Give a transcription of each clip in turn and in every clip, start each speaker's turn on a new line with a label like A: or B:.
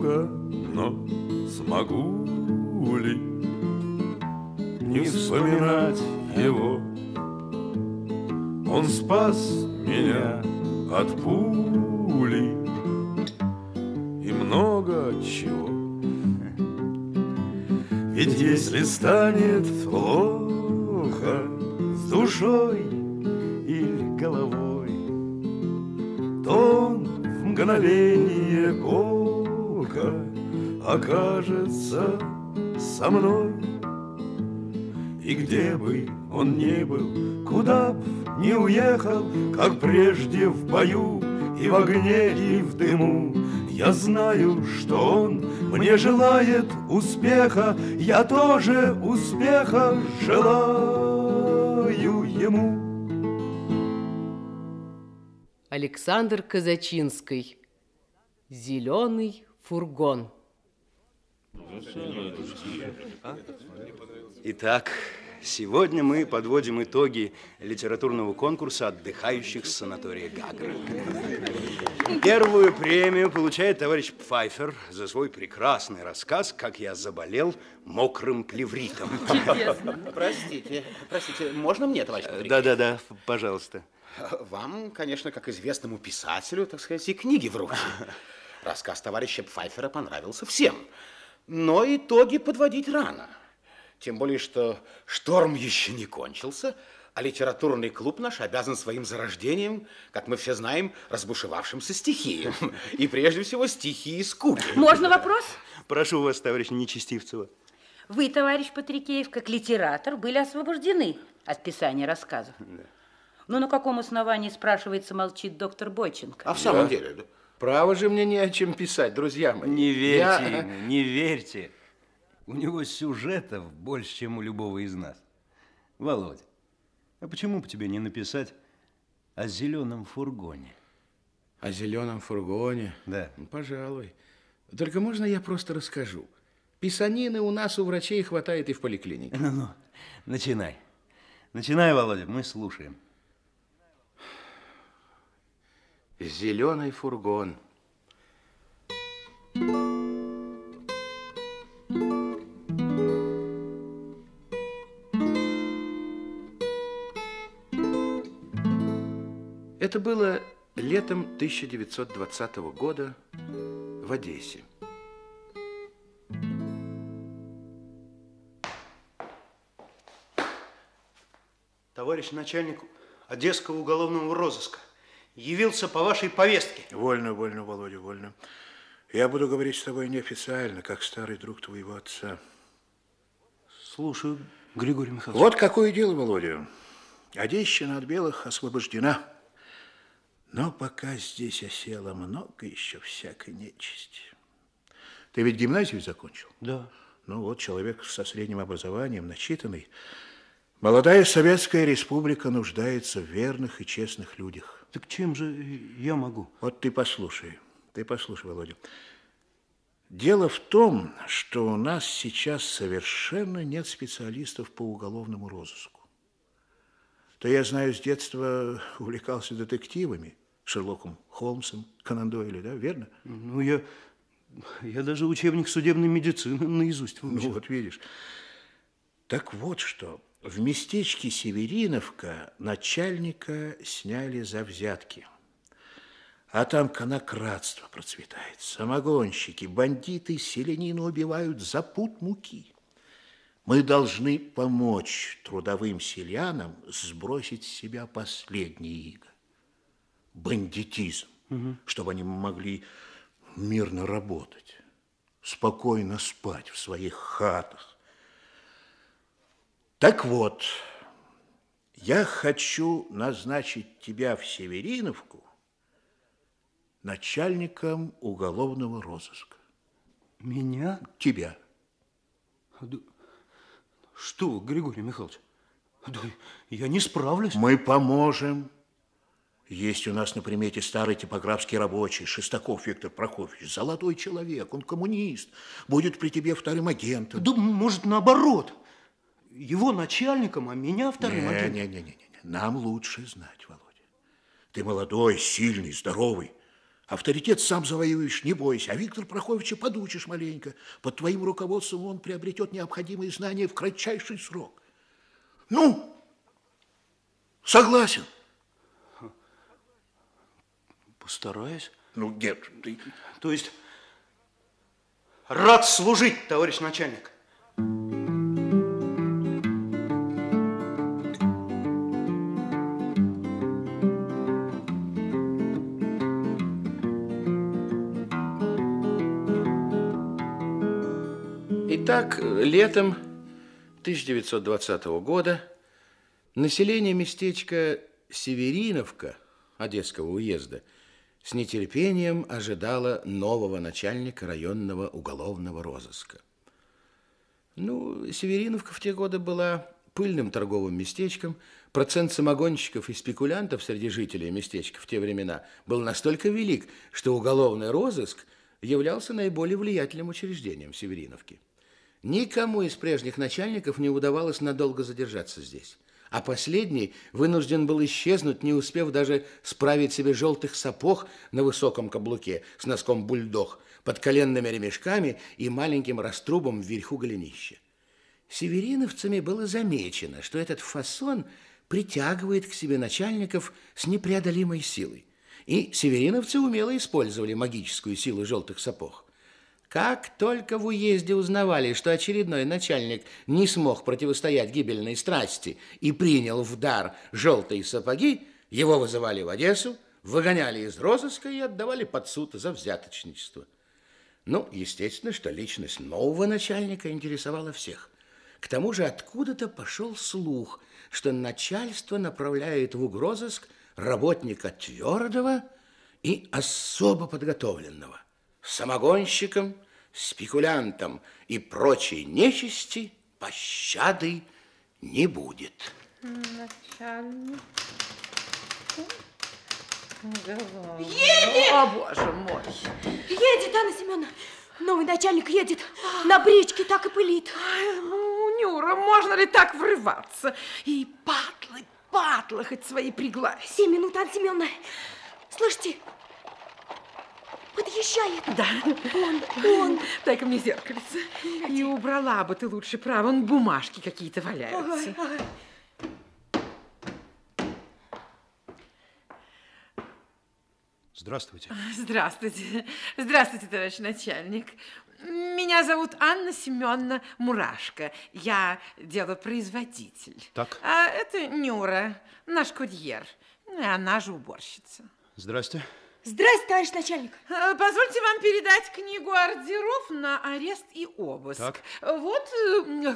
A: друга, но смогу ли не вспоминать его? Он спас меня от пули и много чего. Ведь если станет окажется со мной. И где бы он ни был, куда б не уехал, Как прежде в бою и в огне, и в дыму, Я знаю, что он мне желает успеха, Я тоже успеха желаю ему.
B: Александр Казачинский. Зеленый фургон.
C: Итак, сегодня мы подводим итоги литературного конкурса отдыхающих с санатория Гагра. Первую премию получает товарищ Пфайфер за свой прекрасный рассказ «Как я заболел мокрым плевритом».
D: Простите, простите, можно мне, товарищ?
C: Да-да-да, пожалуйста.
D: Вам, конечно, как известному писателю, так сказать, и книги в руки. Рассказ товарища Пфайфера понравился всем. Но итоги подводить рано. Тем более, что шторм еще не кончился, а литературный клуб наш обязан своим зарождением, как мы все знаем, разбушевавшимся стихиям. И прежде всего стихии скуки.
E: Можно вопрос?
C: Прошу вас, товарищ Нечестивцева.
E: Вы, товарищ Патрикеев, как литератор, были освобождены от писания рассказов.
C: Да.
E: Но на каком основании, спрашивается, молчит доктор Бойченко?
D: А в самом деле, да?
F: Право же мне не о чем писать, друзья мои.
G: Не верьте
F: Я-
G: ему, не верьте. У него сюжетов больше, чем у любого из нас. Володя, а почему бы тебе не написать о зеленом фургоне?
F: О зеленом фургоне?
G: Да.
F: Ну, Пожалуй. Только можно я просто расскажу? Писанины у нас у врачей хватает и в поликлинике.
G: Ну-ну, начинай. Начинай, Володя, мы слушаем.
F: Зеленый фургон. Это было летом 1920 года в Одессе.
C: Товарищ начальник Одесского уголовного розыска явился по вашей повестке.
H: Вольно, вольно, Володя, вольно. Я буду говорить с тобой неофициально, как старый друг твоего отца.
C: Слушаю, Григорий Михайлович.
H: Вот какое дело, Володя. Одещина от белых освобождена. Но пока здесь осело много еще всякой нечисти. Ты ведь гимназию закончил?
C: Да.
H: Ну вот, человек со средним образованием, начитанный. Молодая Советская Республика нуждается в верных и честных людях.
C: Так чем же я могу?
H: Вот ты послушай, ты послушай, Володя. Дело в том, что у нас сейчас совершенно нет специалистов по уголовному розыску. Ты, я знаю, с детства увлекался детективами, Шерлоком Холмсом, Конан Дойлем, да, верно?
C: Ну, я, я даже учебник судебной медицины наизусть выучил.
H: Ну, вот видишь. Так вот что, в местечке Севериновка начальника сняли за взятки. А там конократство процветает. Самогонщики, бандиты селянина убивают за пуд муки. Мы должны помочь трудовым селянам сбросить с себя последние иго. Бандитизм, чтобы они могли мирно работать, спокойно спать в своих хатах. Так вот, я хочу назначить тебя в Севериновку начальником уголовного розыска.
C: Меня?
H: Тебя.
C: Да Что, вы, Григорий Михайлович? Да я не справлюсь.
H: Мы поможем. Есть у нас на примете старый типографский рабочий, Шестаков Виктор Прокофьевич. Золотой человек, он коммунист. Будет при тебе вторым агентом.
C: Да, может, наоборот. Его начальником, а меня вторым агентом.
H: Не-не-не, нам лучше знать, Володя. Ты молодой, сильный, здоровый. Авторитет сам завоюешь, не бойся. А Виктор Проховича подучишь маленько. Под твоим руководством он приобретет необходимые знания в кратчайший срок. Ну, согласен.
C: Постараюсь.
H: Ну, нет, ты...
C: То есть рад служить, товарищ начальник.
F: Итак, летом 1920 года население местечка Севериновка Одесского уезда с нетерпением ожидало нового начальника районного уголовного розыска. Ну, Севериновка в те годы была пыльным торговым местечком. Процент самогонщиков и спекулянтов среди жителей местечка в те времена был настолько велик, что уголовный розыск являлся наиболее влиятельным учреждением Севериновки. Никому из прежних начальников не удавалось надолго задержаться здесь. А последний вынужден был исчезнуть, не успев даже справить себе желтых сапог на высоком каблуке с носком бульдог, под коленными ремешками и маленьким раструбом вверху голенища. Севериновцами было замечено, что этот фасон притягивает к себе начальников с непреодолимой силой. И севериновцы умело использовали магическую силу желтых сапог. Как только в уезде узнавали, что очередной начальник не смог противостоять гибельной страсти и принял в дар желтые сапоги, его вызывали в Одессу, выгоняли из розыска и отдавали под суд за взяточничество. Ну, естественно, что личность нового начальника интересовала всех. К тому же откуда-то пошел слух, что начальство направляет в угрозыск работника твердого и особо подготовленного – самогонщикам, спекулянтам и прочей нечисти пощады не будет.
I: Начальник.
E: Едет!
I: О, боже мой.
E: Едет, Анна Семеновна. Новый начальник едет. На бричке так и пылит.
I: Ай, ну, Нюра, можно ли так врываться? И патлы, патлы хоть свои пригладь.
E: Семь минут, Анна Семеновна. Слышите, подъезжает.
I: Да.
E: Он, он.
I: Дай-ка мне зеркальце. И убрала бы ты лучше право. Вон бумажки какие-то валяются.
E: Ага, ага.
C: Здравствуйте.
I: Здравствуйте. Здравствуйте, товарищ начальник. Меня зовут Анна Семеновна Мурашко. Я делопроизводитель.
C: Так.
I: А это Нюра, наш курьер. Ну, и Она же уборщица.
C: Здрасте.
E: Здрасте, товарищ начальник.
I: Э, Позвольте вам передать книгу ордеров на арест и обыск.
C: Так.
I: Вот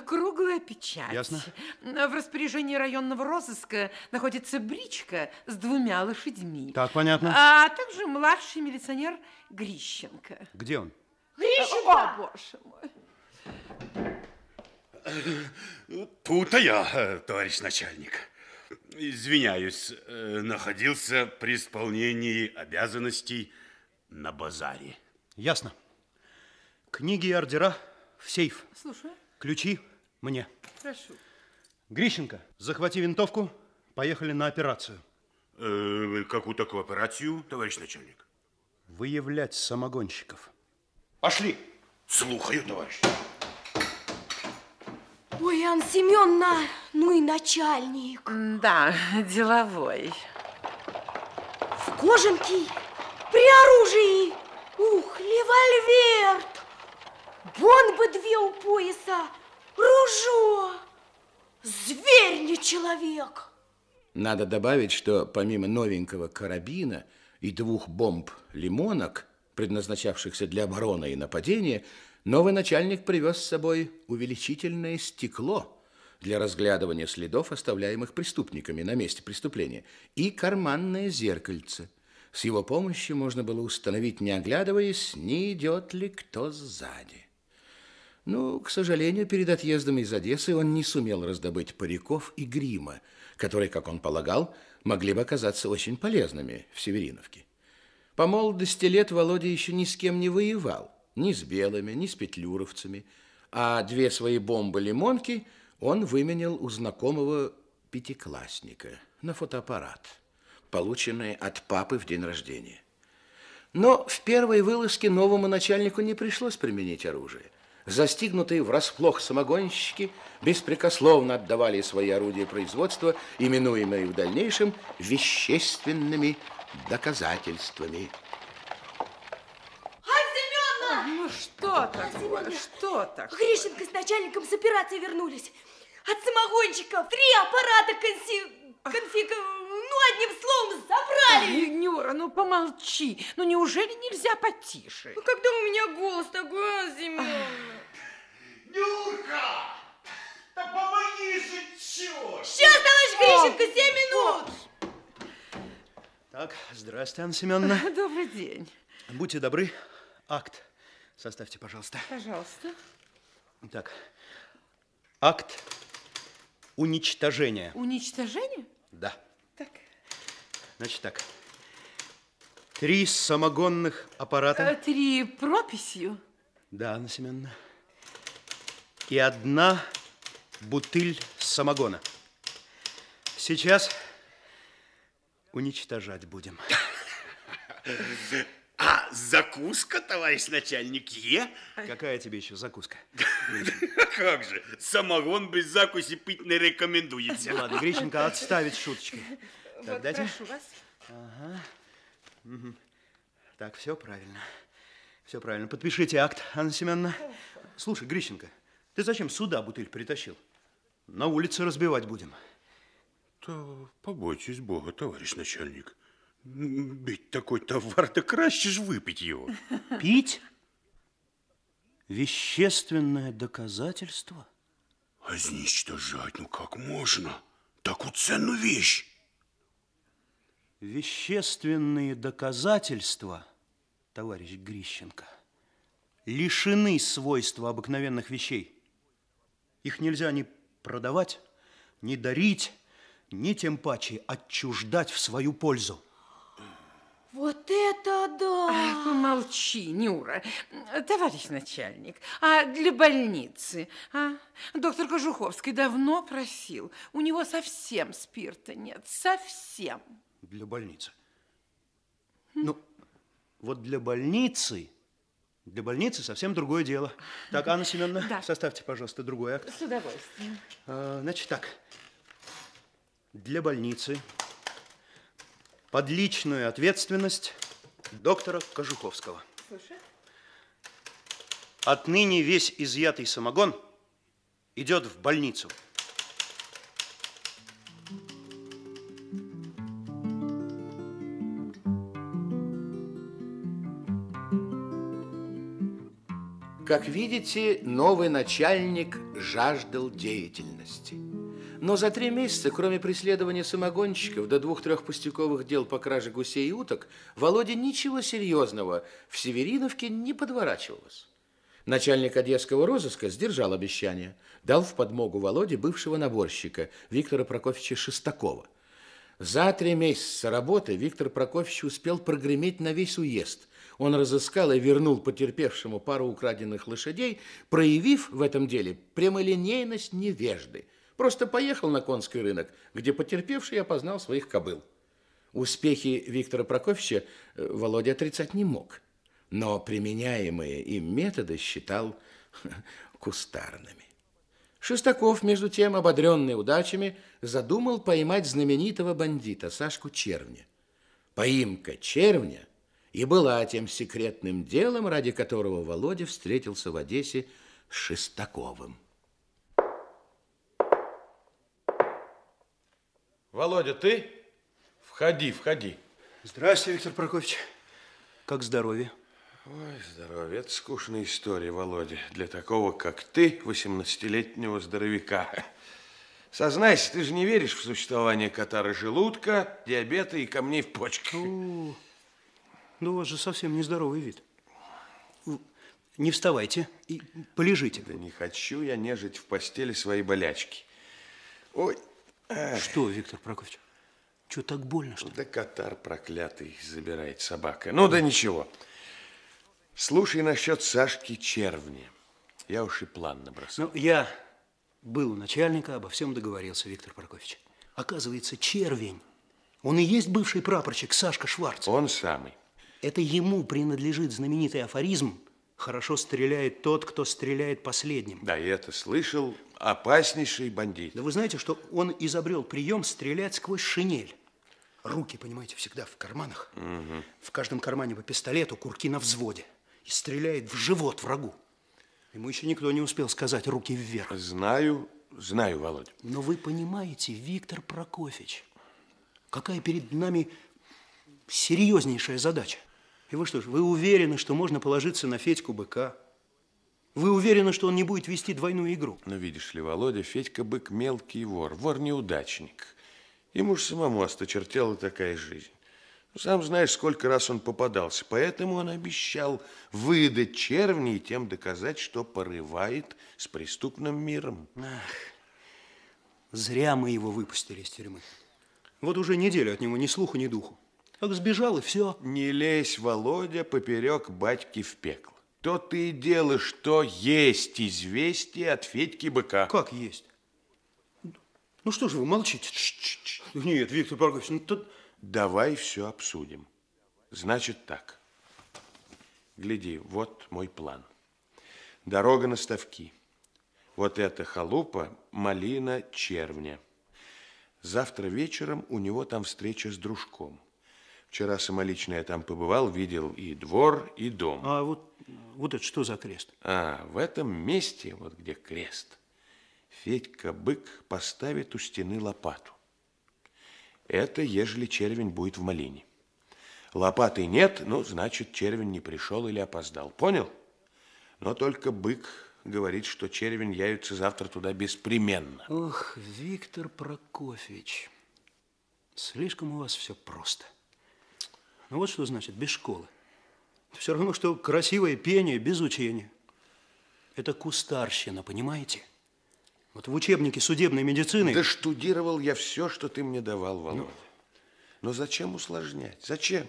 I: круглая печать.
C: Ясно.
I: В распоряжении районного розыска находится бричка с двумя лошадьми.
C: Так, понятно.
I: А также младший милиционер Грищенко.
C: Где он?
I: О, боже мой.
J: Тут-то я, э, товарищ начальник. Извиняюсь, э, находился при исполнении обязанностей на базаре.
C: Ясно. Книги и ордера в сейф.
I: Слушаю.
C: Ключи мне.
I: Прошу.
C: Грищенко, захвати винтовку. Поехали на операцию.
J: Э, какую такую операцию, товарищ начальник?
C: Выявлять самогонщиков.
D: Пошли.
J: Слухаю, товарищ.
E: Ой, Анна Семеновна, ну и начальник.
I: Да, деловой.
E: В кожанке, при оружии. Ух, револьвер. Бомбы две у пояса, ружо. Зверь, не человек.
F: Надо добавить, что помимо новенького карабина и двух бомб-лимонок, предназначавшихся для обороны и нападения, новый начальник привез с собой увеличительное стекло для разглядывания следов, оставляемых преступниками на месте преступления, и карманное зеркальце. С его помощью можно было установить, не оглядываясь, не идет ли кто сзади. Ну, к сожалению, перед отъездом из Одессы он не сумел раздобыть париков и грима, которые, как он полагал, могли бы оказаться очень полезными в Севериновке. По молодости лет Володя еще ни с кем не воевал, ни с белыми, ни с петлюровцами, а две свои бомбы-лимонки он выменял у знакомого пятиклассника на фотоаппарат, полученный от папы в день рождения. Но в первой вылазке новому начальнику не пришлось применить оружие. Застигнутые врасплох самогонщики беспрекословно отдавали свои орудия производства, именуемые в дальнейшем вещественными доказательствами.
I: Ну что такое? Что такое?
E: Грищенко с начальником с операции вернулись. От самогонщиков три аппарата конси... конфиг... Ну, одним словом, забрали.
I: Нюра, ну помолчи. Ну неужели нельзя потише?
E: Ну, когда у меня голос такой, а, Семеновна?
J: Нюрка! Да помоги же, черт!
E: Сейчас, товарищ Грищенко, семь минут.
C: Так, здравствуйте, Анна Семеновна.
I: Добрый день.
C: Будьте добры, акт составьте, пожалуйста.
I: Пожалуйста.
C: Так, акт уничтожения.
I: Уничтожение?
C: Да.
I: Так.
C: Значит так, три самогонных аппарата.
I: Э, Три прописью.
C: Да, Анна Семеновна. И одна бутыль самогона. Сейчас уничтожать будем.
J: А закуска, товарищ начальник, е?
C: Какая тебе еще закуска?
J: Как же, самогон без закуси пить не рекомендуется.
C: Ладно, Грищенко, отставить шуточки. Так,
I: Вот,
C: дайте.
I: прошу вас.
C: Ага. Так, все правильно. Все правильно. Подпишите акт, Анна Семеновна. Слушай, Грищенко, ты зачем сюда бутыль притащил? На улице разбивать будем.
J: То побойтесь Бога, товарищ начальник. Ведь такой товар, так краще ж выпить его.
C: Пить? Вещественное доказательство?
J: А изничтожать, ну как можно? Такую ценную вещь.
C: Вещественные доказательства, товарищ Грищенко, лишены свойства обыкновенных вещей. Их нельзя ни продавать, ни дарить, ни тем паче отчуждать в свою пользу.
E: Вот это да!
I: Ах, помолчи, Нюра. Товарищ начальник, а для больницы? А? Доктор Кожуховский давно просил. У него совсем спирта нет, совсем.
C: Для больницы. Ну, вот для больницы, для больницы совсем другое дело. Так, Анна Семеновна,
I: Да.
C: составьте, пожалуйста, другой акт.
I: С удовольствием.
C: А, Значит так, для больницы под личную ответственность доктора Кожуховского.
I: Слушай.
C: Отныне весь изъятый самогон идет в больницу.
F: Как видите, новый начальник жаждал деятельности. Но за три месяца, кроме преследования самогонщиков до двух-трех пустяковых дел по краже гусей и уток, Володе ничего серьезного в Севериновке не подворачивалось. Начальник одесского розыска сдержал обещание, дал в подмогу Володе бывшего наборщика Виктора Прокофьевича Шестакова. За три месяца работы Виктор Прокофьевич успел прогреметь на весь уезд. Он разыскал и вернул потерпевшему пару украденных лошадей, проявив в этом деле прямолинейность невежды. Просто поехал на конский рынок, где потерпевший опознал своих кобыл. Успехи Виктора Прокофьевича э, Володя отрицать не мог, но применяемые им методы считал кустарными. Шестаков, между тем, ободренный удачами, задумал поймать знаменитого бандита Сашку Червня. Поимка Червня и была тем секретным делом, ради которого Володя встретился в Одессе с Шестаковым. Володя, ты? Входи, входи.
C: Здравствуйте, Виктор Прокофьевич. Как здоровье?
K: Ой, здоровье, это скучная история, Володя, для такого, как ты, 18-летнего здоровяка. Сознайся, ты же не веришь в существование катара желудка, диабета и камней в почках.
C: Да у вас же совсем нездоровый вид. Не вставайте и полежите.
K: Да не хочу я нежить в постели свои болячки. Ой,
C: Что, Виктор Прокофьевич? Что, так больно, что ли?
K: да катар проклятый забирает собака. Ну да ничего. Слушай насчет Сашки Червни. Я уж и план набросал.
C: Ну, я был у начальника, обо всем договорился, Виктор Прокофьевич. Оказывается, червень. Он и есть бывший прапорщик Сашка Шварц.
K: Он самый.
C: Это ему принадлежит знаменитый афоризм «Хорошо стреляет тот, кто стреляет последним».
K: Да, я это слышал. Опаснейший бандит.
C: Да вы знаете, что он изобрел прием стрелять сквозь шинель. Руки, понимаете, всегда в карманах. В каждом кармане по пистолету, курки на взводе. И стреляет в живот врагу. Ему еще никто не успел сказать руки вверх.
K: Знаю, знаю, Володя.
C: Но вы понимаете, Виктор Прокофьевич, какая перед нами серьезнейшая задача. И вы что ж, вы уверены, что можно положиться на Федьку Быка? Вы уверены, что он не будет вести двойную игру?
K: Но видишь ли, Володя, Федька Бык мелкий вор, вор-неудачник. Ему же самому осточертела такая жизнь. Ну, Сам знаешь, сколько раз он попадался. Поэтому он обещал выдать червни и тем доказать, что порывает с преступным миром.
C: Зря мы его выпустили из тюрьмы. Вот уже неделю от него ни слуху, ни духу. Как сбежал, и все.
K: Не лезь, Володя, поперек батьки в пекло. То ты и дело, что есть известие от Федьки Быка.
C: Как есть? Ну что же вы молчите? Нет, Виктор Прокофьевич, ну тут...
K: Давай все обсудим. Значит так. Гляди, вот мой план. Дорога на ставки. Вот эта халупа, малина, червня. Завтра вечером у него там встреча с дружком. Вчера самолично я там побывал, видел и двор, и дом.
C: А вот, вот это что за крест?
K: А, в этом месте, вот где крест, Федька Бык поставит у стены лопату. Это ежели червень будет в малине. Лопаты нет, ну, значит, червень не пришел или опоздал. Понял? Но только Бык говорит, что червень явится завтра туда беспременно.
C: Ох, Виктор Прокофьевич, слишком у вас все просто. Ну вот что значит без школы. Все равно, что красивое пение без учения. Это кустарщина, понимаете? Вот в учебнике судебной медицины...
K: Да штудировал я все, что ты мне давал, Володя. Но зачем усложнять? Зачем?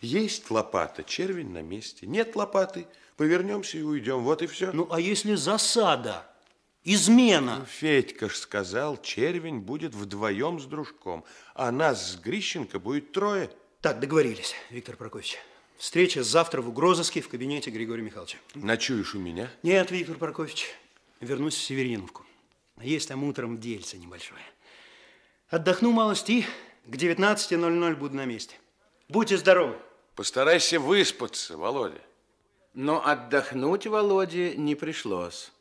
K: Есть лопата, червень на месте. Нет лопаты, повернемся и уйдем. Вот и все.
C: Ну, а если засада, измена?
K: Ну, Федька ж сказал, червень будет вдвоем с дружком, а нас с Грищенко будет трое.
C: Так, договорились, Виктор Прокофьевич. Встреча завтра в угрозыске в кабинете Григория Михайловича.
K: Ночуешь у меня?
C: Нет, Виктор Прокофьевич, вернусь в Севериновку. Есть там утром дельце небольшое. Отдохну малость и к 19.00 буду на месте. Будьте здоровы.
K: Постарайся выспаться, Володя.
F: Но отдохнуть Володе не пришлось.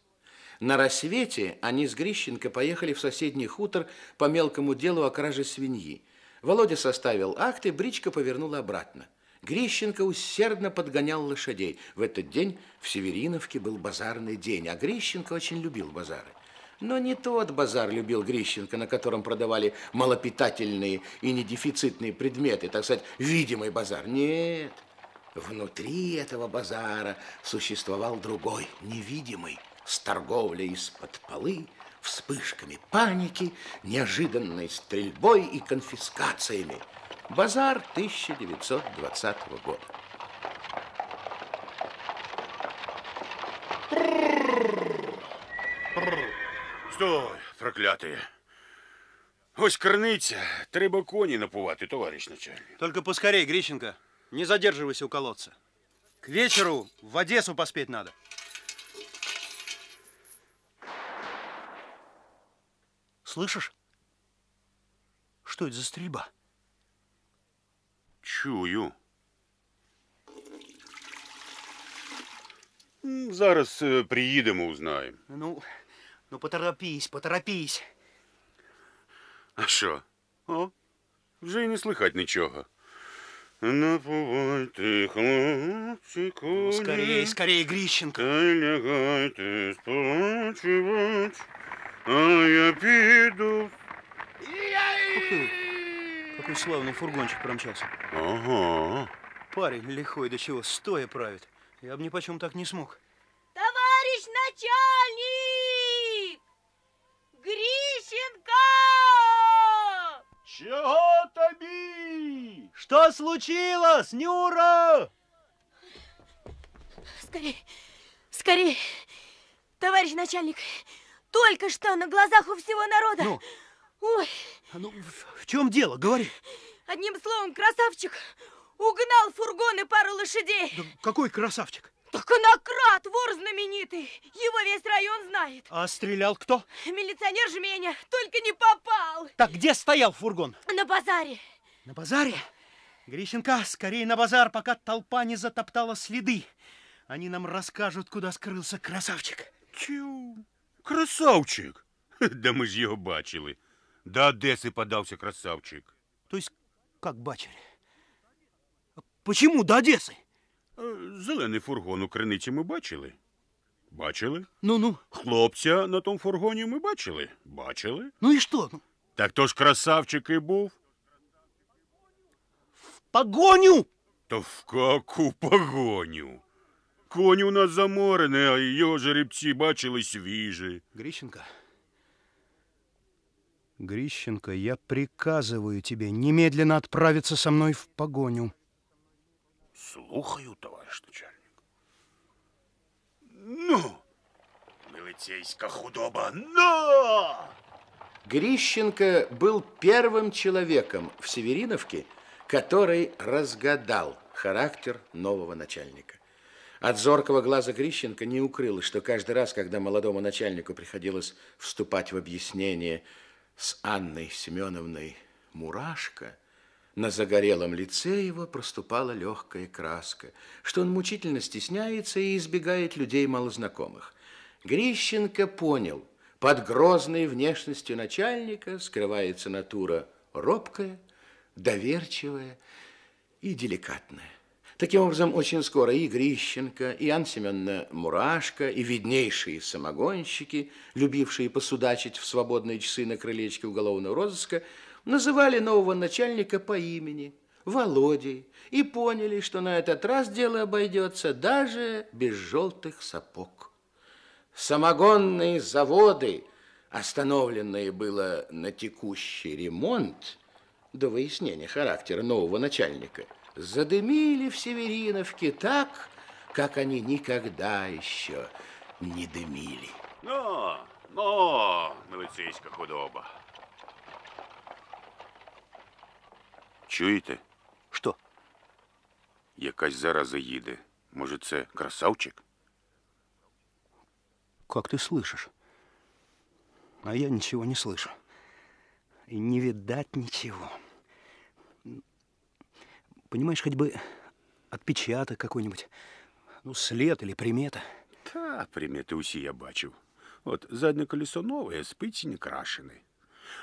F: На рассвете они с Грищенко поехали в соседний хутор по мелкому делу о краже свиньи. Володя составил акты, бричка повернула обратно. Грищенко усердно подгонял лошадей. В этот день в Севериновке был базарный день, а Грищенко очень любил базары. Но не тот базар любил Грищенко, на котором продавали малопитательные и недефицитные предметы, так сказать, видимый базар. Нет, внутри этого базара существовал другой, невидимый, с торговлей из-под полы, вспышками паники, неожиданной стрельбой и конфискациями. Базар 1920 года.
J: Стой, проклятые. Ось криниця. Треба коні напувати, товариш начальник.
C: Только поскорей, Грищенко. Не задерживайся у колодца. К вечеру в Одессу поспеть надо. Слышишь? Что это за стрельба?
J: Чую. М, Зараз е, приїдемо, узнаємо.
C: Ну, ну поторопись, поторопись.
J: А що? О, вже й не слихать нічого. Напувайте, хлопці, коні.
C: Скорей, скорей, Грищенко.
J: Та й лягайте спочивать, а я піду.
C: Ух какой славный фургончик промчался.
J: Ага.
C: Парень лихой до чего, стоя правит. Я бы ни почем так не смог.
E: Товарищ начальник! Грищенко!
L: Чего тобі?
C: Что случилось, Нюра?
E: Скорей, скорей! Товарищ начальник, только что на глазах у всего народа.
C: Ну?
E: Ой,
C: А ну, в, в чем дело? Говори.
E: одним словом, красавчик угнал фургон и да пару лошадей.
C: Какой красавчик?
E: Так конократ, вор знаменитый. Его весь район знает.
C: А стрелял кто?
E: Милиционер Жменя, только не попал.
C: Так где стоял фургон?
E: На базаре.
C: На базаре? Грищенко, скорее на базар, пока толпа не затоптала следы. Они нам расскажут, куда скрылся красавчик.
J: Чу, красавчик. Да ми ж його бачили. До Одеси подався красавчик.
C: То есть, как бачили? Почему до Одессы?
J: Е, Зелений фургон у криниці ми бачили. Бачили?
C: Ну-ну.
J: Хлопця на тому фургоні ми бачили. Бачили?
C: Ну и что? Ну,
J: Так то ж красавчик і був.
C: погоню!
J: Та в каку погоню? Конь у нас заморений, а його жеребці бачили свіжі.
C: Грищенко, Грищенко, я приказываю тебе немедленно отправиться со мной в погоню.
J: Слухаю, товариш начальник. Ну, милицейська худоба, ну!
F: Грищенко был первым человеком в Севериновке, который разгадал характер нового начальника. От зоркого глаза Грищенко не укрылось, что каждый раз, когда молодому начальнику приходилось вступать в объяснение с Анной Семеновной Мурашко, на загорелом лице его проступала легкая краска, что он мучительно стесняется и избегает людей малознакомых. Грищенко понял, под грозной внешностью начальника скрывается натура робкая, доверчивая и деликатная. Таким образом, очень скоро и Грищенко, и Анна Семеновна Мурашко, и виднейшие самогонщики, любившие посудачить в свободные часы на крылечке уголовного розыска, называли нового начальника по имени Володей и поняли, что на этот раз дело обойдется даже без желтых сапог. Самогонные заводы, остановленные было на текущий ремонт, до выяснения характера нового начальника, задымили в Севериновке так, как они никогда еще не дымили.
J: Ну, ну, милицейська худоба. Чуєте?
C: Що?
J: Якась зараза їде. Може, це красавчик?
C: Как ты слышишь? А я ничего не слышу. И не видать ничего. Понимаешь, хоть бы отпечаток какой-нибудь, ну, след или примета.
J: Та, примети усі я бачив. От заднє колесо нове, спиці не крашені.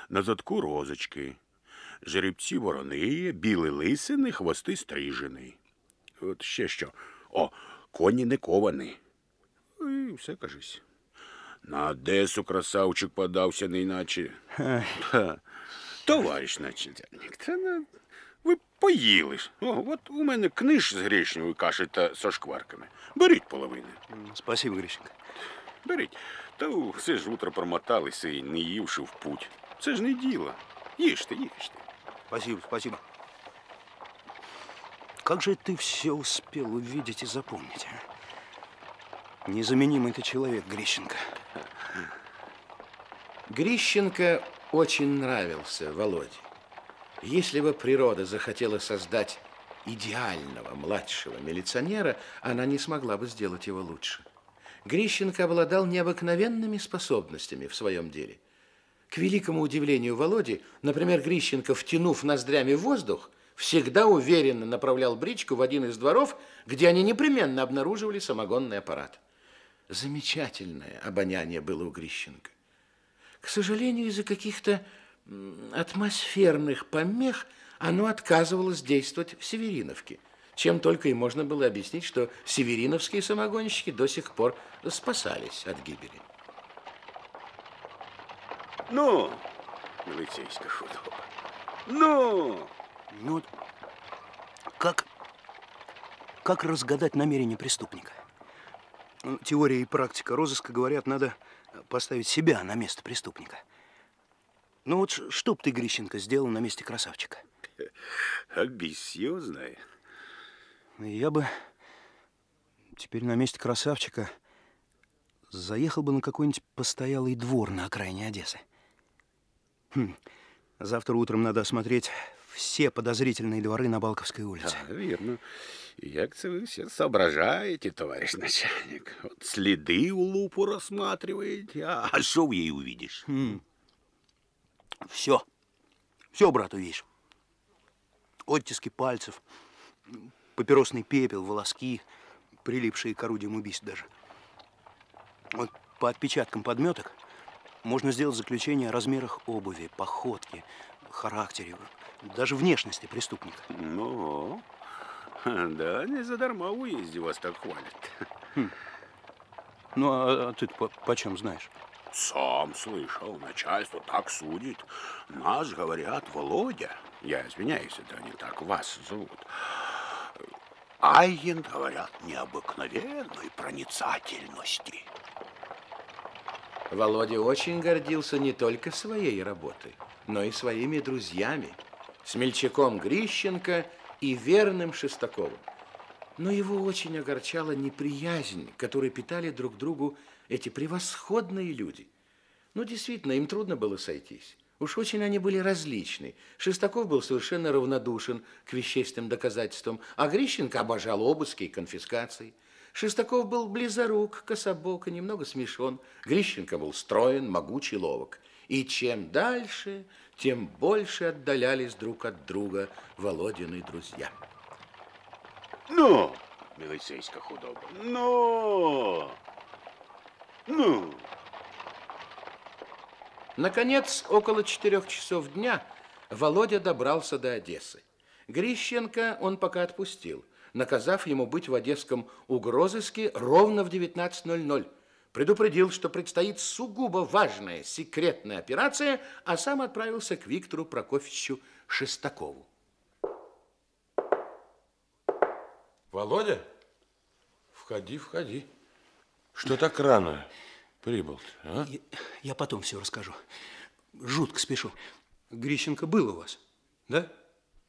J: На задку розочки. Жеребці ворони, білі лисини, хвости стрижені. От ще що. О, коні не ковані. І все кажись. На Одесу красавчик подався, не іначе. Ха. Товариш начальник, та ну, ви поїли ж. О, от у мене книж з гречневої каші та со шкварками. Беріть половину.
C: Спасибо, Грищенко.
J: Беріть. Та у, все ж утро промоталися і не ївши в путь. Це ж не діло. Їжте, їжте.
C: Спасибо, спасибо. Как же ты все успел увидеть и запомнить, а? Незаменимый ты человек, Грищенко.
F: Грищенко очень нравился Володе. Если бы природа захотела создать идеального младшего милиционера, она не смогла бы сделать его лучше. Грищенко обладал необыкновенными способностями в своем деле. К великому удивлению Володи, например, Грищенко, втянув ноздрями воздух, всегда уверенно направлял бричку в один из дворов, где они непременно обнаруживали самогонный аппарат. Замечательное обоняние было у Грищенко. К сожалению, из-за каких-то атмосферных помех оно отказывалось действовать в Севериновке, чем только и можно было объяснить, что севериновские самогонщики до сих пор спасались от гибели.
J: Ну, милицейська худоба. Ну,
C: Ну как, как разгадать намерение преступника? Теория и практика розыска говорят, надо поставить себя на место преступника. Ну вот что б ты, Грищенко, сделал на месте красавчика?
J: амбициозная.
C: Я бы теперь на месте красавчика заехал бы на какой-нибудь постоялый двор на окраине Одессы. Хм, Завтра утром надо осмотреть все подозрительные дворы на Балковской улице.
J: Да, верно. Як-то вы все соображаете, товарищ начальник. Вот следы у лупу рассматриваете, а, а что в ей увидишь?
C: Все. Все, брат, увидишь. Оттиски пальцев, папиросный пепел, волоски, прилипшие к орудиям убийств даже. Вот по отпечаткам подметок можно сделать заключение о размерах обуви, походке, характере, даже внешности преступника.
J: Ну, да, не задарма в уезде вас так хвалят.
C: Ну, а, а ты по почем знаешь?
J: Сам слышал, начальство так судит. Нас, говорят, Володя, я извиняюсь, это не так вас зовут. Айен, говорят, необыкновенной проницательности.
F: Володя очень гордился не только своей работой, но и своими друзьями, смельчаком Грищенко и верным Шестаковым. Но его очень огорчала неприязнь, которую питали друг другу эти превосходные люди. Ну, действительно, им трудно было сойтись. Уж очень они были различны. Шестаков был совершенно равнодушен к вещественным доказательствам, а Грищенко обожал обыски и конфискации. Шестаков был близорук, кособок и немного смешон. Грищенко был строен, могучий, ловок. И чем дальше, тем больше отдалялись друг от друга Володины друзья.
J: Ну, милицейска худоба, ну, ну.
F: Наконец, около четырех часов дня Володя добрался до Одессы. Грищенко он пока отпустил, наказав ему быть в одесском угрозыске ровно в 19.00. Предупредил, что предстоит сугубо важная секретная операция, а сам отправился к Виктору Прокофьевичу Шестакову.
K: Володя, входи, входи. Что так рано прибыл а?
C: Я, я потом все расскажу. Жутко спешу. Грищенко был у вас, да?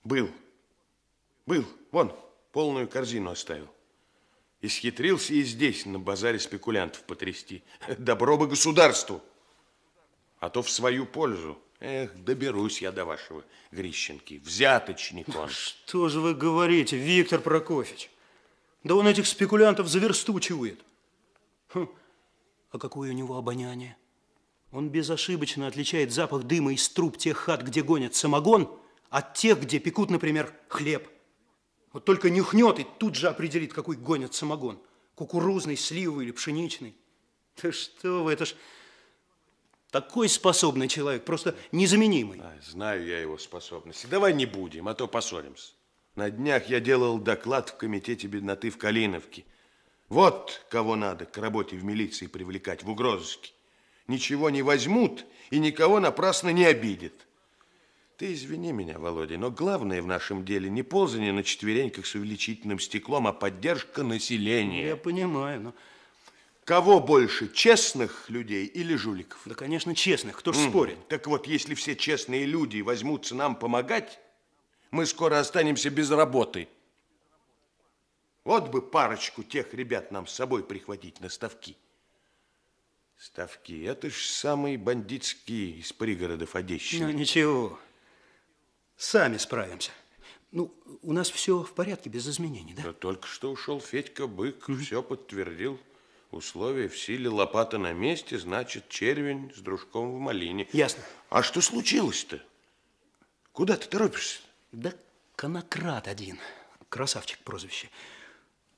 K: Был. Был. Вон, полную корзину оставил. Исхитрился и здесь, на базаре спекулянтов, потрясти. Добро бы государству. А то в свою пользу. Эх, доберусь я до вашего Грищенки. Взяточник он.
C: Что же вы говорите, Виктор Прокофьевич? Да он этих спекулянтов за версту чует. Хм. А какое у него обоняние? Он безошибочно отличает запах дыма из труб тех хат, где гонят самогон, от тех, где пекут, например, хлеб. Вот только нюхнет и тут же определит, какой гонят самогон. Кукурузный, сливовый или пшеничный. Да что вы, это ж такой способный человек, просто незаменимый.
K: А, знаю я его способности. Давай не будем, а то поссоримся. На днях я делал доклад в комитете бедноты в Калиновке. Вот кого надо к работе в милиции привлекать, в угрозыске. Ничего не возьмут и никого напрасно не обидят. Ты извини меня, Володя, но главное в нашем деле не ползание на четвереньках с увеличительным стеклом, а поддержка населения.
C: Я понимаю, но...
K: Кого больше, честных людей или жуликов?
C: Да, конечно, честных, кто ж спорит.
K: Так вот, если все честные люди возьмутся нам помогать, мы скоро останемся без работы. Вот бы парочку тех ребят нам с собой прихватить на ставки. Ставки, это ж самые бандитские из пригородов Одещины.
C: Ну, ничего, сами справимся. Ну, у нас все в порядке, без изменений, да?
K: Да только что ушел Федька Бык, все подтвердил. Условия в силе, лопата на месте, значит, червень с дружком в малине.
C: Ясно.
K: А что случилось-то? Куда ты торопишься?
C: Да конократ один, красавчик прозвище,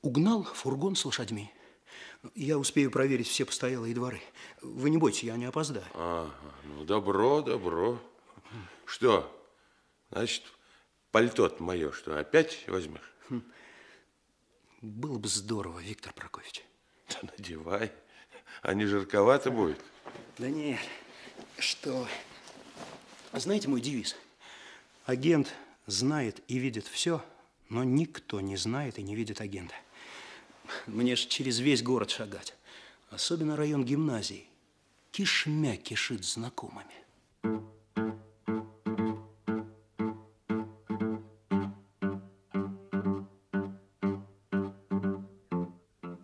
C: угнал фургон с лошадьми. Я успею проверить все постоялые дворы. Вы не бойтесь, я не опоздаю.
K: Ага, ну добро, добро. Что, значит, пальто мое, что опять возьмешь?
C: Было бы здорово, Виктор Прокофьевич.
K: Да надевай, а не жарковато будет.
C: Да нет, что Знаете мой девиз? Агент знает и видит все, но никто не знает и не видит агента. Мне ж через весь город шагать. Особенно район гимназии. Кишмя кишит знакомыми.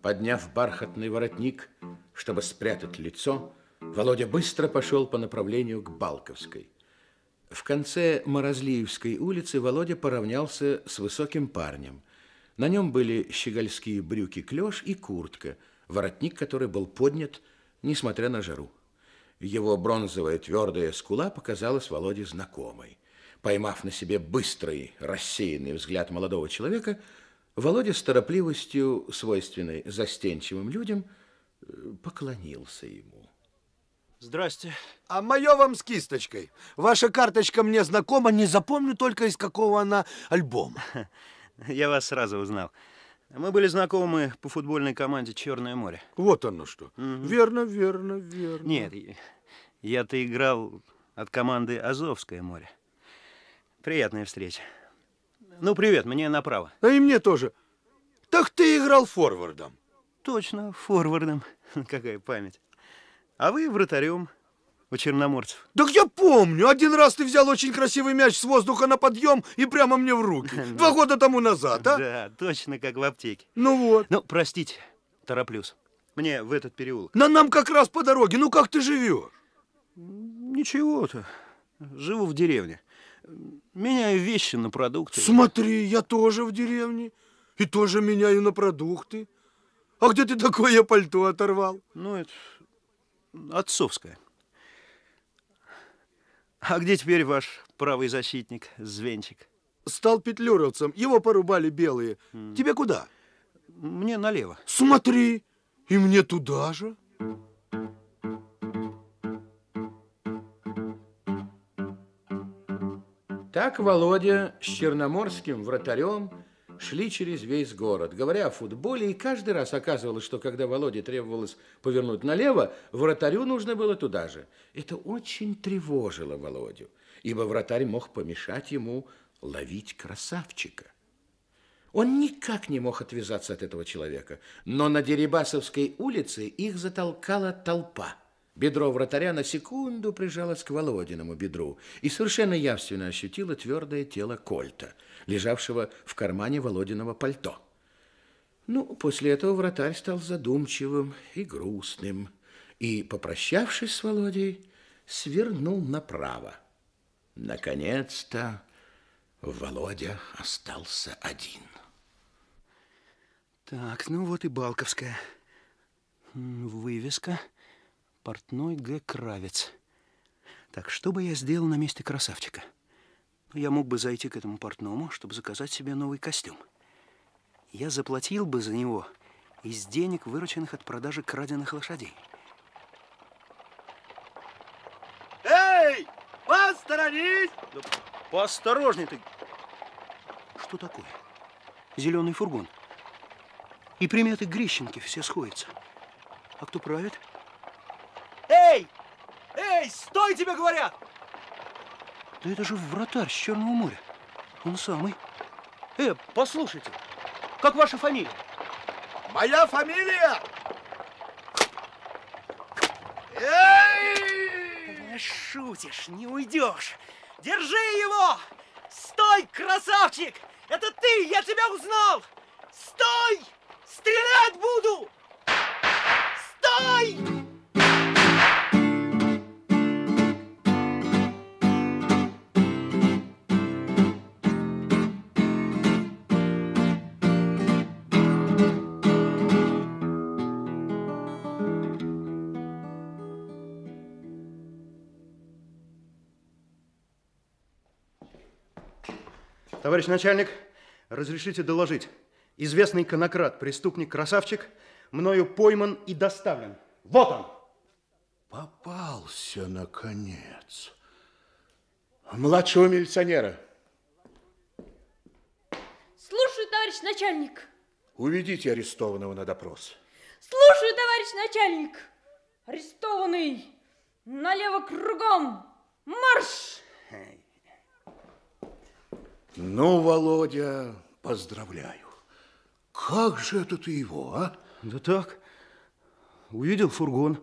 F: Подняв бархатный воротник, чтобы спрятать лицо, Володя быстро пошел по направлению к Балковской. В конце Морозлиевской улицы Володя поравнялся с высоким парнем. На нем были щегольские брюки клеш и куртка, воротник которой был поднят, несмотря на жару. Его бронзовая твердая скула показалась Володе знакомой. Поймав на себе быстрый, рассеянный взгляд молодого человека, Володя с торопливостью, свойственной застенчивым людям, поклонился ему.
A: Здрасте. А мое вам с кисточкой. Ваша карточка мне знакома, не запомню только из какого она альбома.
C: Я вас сразу узнал. Мы были знакомы по футбольной команде «Черное море».
A: Вот оно что. Верно, верно, верно.
C: Нет, я-то играл от команды «Азовское море». Приятная встреча. Ну, привет, мне направо.
A: А и мне тоже. Так ты играл форвардом.
C: Точно, форвардом. Какая память. А вы вратарем у черноморцев.
A: Так я помню. Один раз ты взял очень красивый мяч с воздуха на подъем и прямо мне в руки. Два года тому назад, а?
C: Да, точно как в аптеке.
A: Ну вот.
C: Ну, простите, тороплюсь. Мне в этот переулок.
A: На нам как раз по дороге. Ну как ты живешь?
C: Ничего-то. Живу в деревне. Меняю вещи на продукты.
A: Смотри, я тоже в деревне. И тоже меняю на продукты. А где ты такое пальто оторвал?
C: Ну, это отцовское. А где теперь ваш правый защитник, Звенчик?
A: Стал петлюровцем. Его порубали белые. Mm. Тебе куда?
C: Мне налево.
A: Смотри, и мне туда же.
F: Так Володя с черноморским вратарем шли через весь город, говоря о футболе, и каждый раз оказывалось, что когда Володе требовалось повернуть налево, вратарю нужно было туда же. Это очень тревожило Володю, ибо вратарь мог помешать ему ловить красавчика. Он никак не мог отвязаться от этого человека, но на Дерибасовской улице их затолкала толпа. Бедро вратаря на секунду прижалось к Володиному бедру и совершенно явственно ощутило твердое тело Кольта, лежавшего в кармане Володиного пальто. Ну, после этого вратарь стал задумчивым и грустным и, попрощавшись с Володей, свернул направо. Наконец-то Володя остался один.
C: Так, ну вот и Балковская. Вывеска. Портной Г. Кравец. Так, что бы я сделал на месте красавчика? Я мог бы зайти к этому портному, чтобы заказать себе новый костюм. Я заплатил бы за него из денег, вырученных от продажи краденных лошадей.
A: Эй, посторонись!
C: Да поосторожней ты! Что такое? Зеленый фургон. И приметы Грищенки все сходятся. А кто правит?
A: Эй! Стой, тебе говорят!
C: Да это же вратарь с Черного моря. Он самый. Э, послушайте, как ваша фамилия?
A: Моя фамилия? Эй!
M: Шутишь, не уйдешь. Держи его! Стой, красавчик! Это ты, я тебя узнал! Стой!
N: Товарищ начальник, разрешите доложить. Известный конократ, преступник Красавчик, мною пойман и доставлен. Вот он!
H: Попался, наконец. Младшего милиционера.
E: Слушаю, товарищ начальник.
H: Уведите арестованного на допрос.
E: Слушаю, товарищ начальник. Арестованный. Налево кругом. Марш!
H: Ну, Володя, поздравляю. Как же это ты его, а?
C: Да так. Увидел фургон.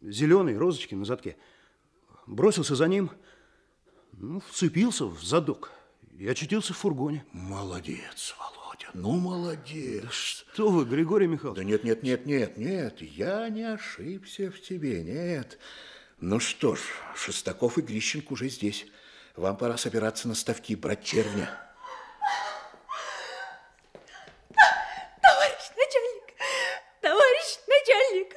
C: Зеленый, розочки на задке. Бросился за ним, ну, вцепился в задок и очутился в фургоне.
H: Молодец, Володя, ну молодец. Да
C: что вы, Григорий Михайлович?
H: Да нет, нет, нет, нет, нет, я не ошибся в тебе, нет. Ну что ж, Шестаков и Грищенко уже здесь. Вам пора собираться на ставки, брать червня.
E: Товарищ начальник, товарищ начальник,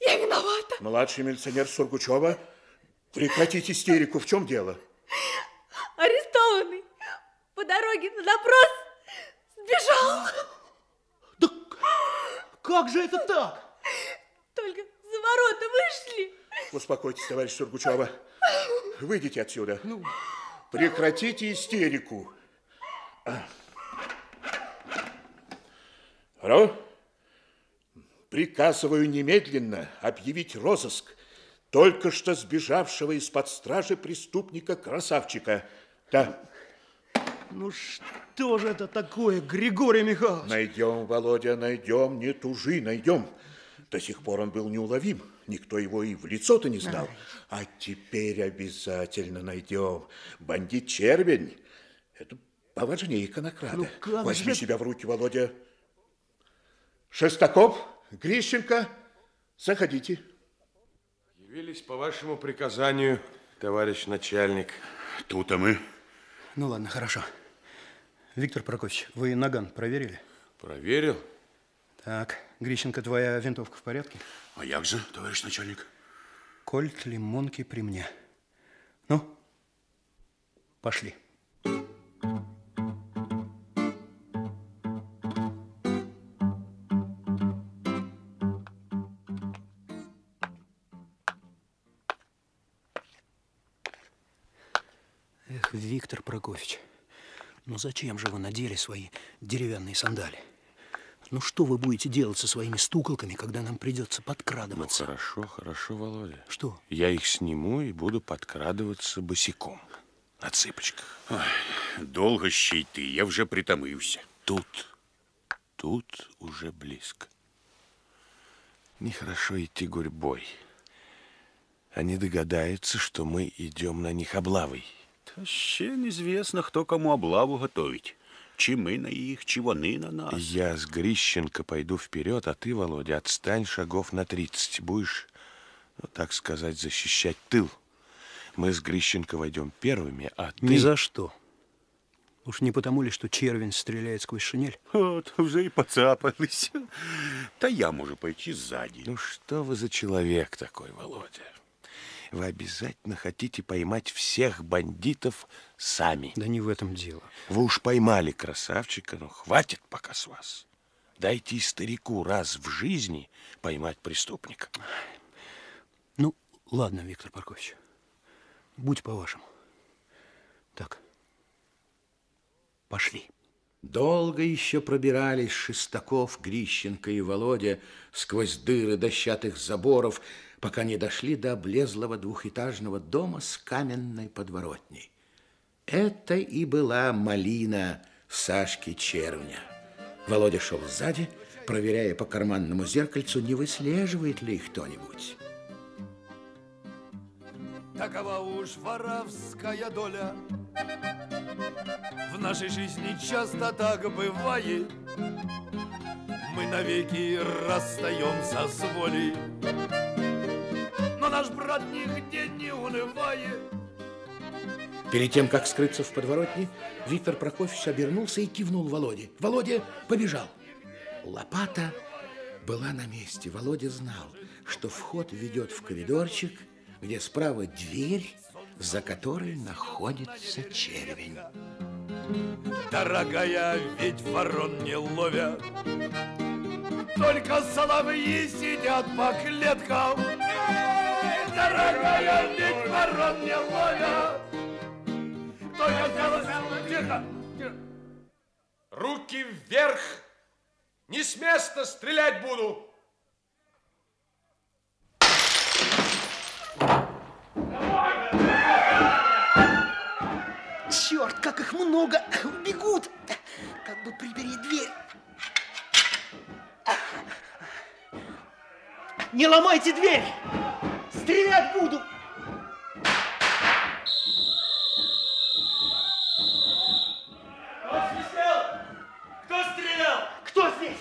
E: я виновата.
H: Младший милиционер Сургучева, прекратите истерику. В чем дело?
E: Арестованный по дороге на допрос сбежал.
O: Как же это так?
E: Только за ворота вышли.
H: Успокойтесь, товарищ Сургучева. Выйдите отсюда. Прекратите истерику. А. Алло? Приказываю немедленно объявить розыск только что сбежавшего из-под стражи преступника-красавчика. Да.
O: Ну что же это такое, Григорий Михайлович?
H: Найдем, Володя, найдем, не тужи, найдем. До сих пор он был неуловим. Никто его и в лицо-то не знал. А теперь обязательно найдем. Бандит Червень. Это поважнее конокрада.
O: Ну, как
H: Возьми
O: же-
H: себя в руки, Володя. Шестаков, Грищенко, заходите.
K: Явились по вашему приказанию, товарищ начальник.
J: Тут-то мы.
C: Ну ладно, хорошо. Виктор Прокофьевич, вы наган проверили?
K: Проверил.
C: Так, Грищенко, твоя винтовка в порядке?
J: А як же, товарищ начальник?
C: Кольт лимонки при мне. Ну, пошли. Эх, Виктор Прокофьевич, ну зачем же вы надели свои деревянные сандали? Ну что вы будете делать со своими стуколками, когда нам придется
K: Ну,
C: подкрадываться?
K: хорошо, хорошо, Володя.
C: Что?
K: Я их сниму и буду подкрадываться босиком. На цыпочках.
J: Долго щей ты, я вже притомився.
K: Тут, тут уже близко. Нехорошо идти гурьбой. Они догадаются, что мы идем на них облавой.
J: Та ще неізвісно, хто кому облаву готовить. Чи ми на їх, чи вони на нас.
K: Я с Грищенко пойду вперед, а ты, Володя, отстань шагов на 30. Будешь, ну, так сказать, защищать тыл. Мы с Грищенко войдем первыми, а ты...
C: Ни за что. Уж не потому ли, что червень стреляет сквозь шинель?
J: От, вже і поцапалися. Та я можу пойти ззаді.
K: Ну что вы за человек такой, Володя? Вы обязательно хотите поймать всех бандитов сами.
C: Да не в этом дело.
K: Вы уж поймали красавчика, но хватит пока с вас. Дайте старику раз в жизни поймать преступника.
C: Ну, ладно, Виктор Паркович. Будь по-вашему. Так. Пошли.
F: Долго еще пробирались Шестаков, Грищенко и Володя сквозь дыры дощатых заборов, пока не дошли до облезлого двухэтажного дома с каменной подворотней. Это и была малина Сашки Червня. Володя шел сзади, проверяя по карманному зеркальцу, не выслеживает ли их кто-нибудь.
A: Такова уж воровская доля. В нашей жизни часто так бывает. Мы навеки расстаемся с волей. Наш брат нигде не унывает.
F: Перед тем, как скрыться в подворотне, Виктор Прокофьевич обернулся и кивнул Володе. Володя побежал. Лопата была на месте. Володя знал, что вход ведет в коридорчик, где справа дверь, за которой находится червень.
A: Дорогая, ведь ворон не ловят. Только соловьи сидят по клеткам. Дорогая, ведь ворон не ловят. Только соловьи... Тихо! тихо.
K: Руки вверх! Не с места стрелять буду!
P: Черт, как их много! Бегут! Как бы припереть дверь. Не ломайте дверь! Стрелять буду!
A: Кто свистел? Кто стрелял?
P: Кто здесь?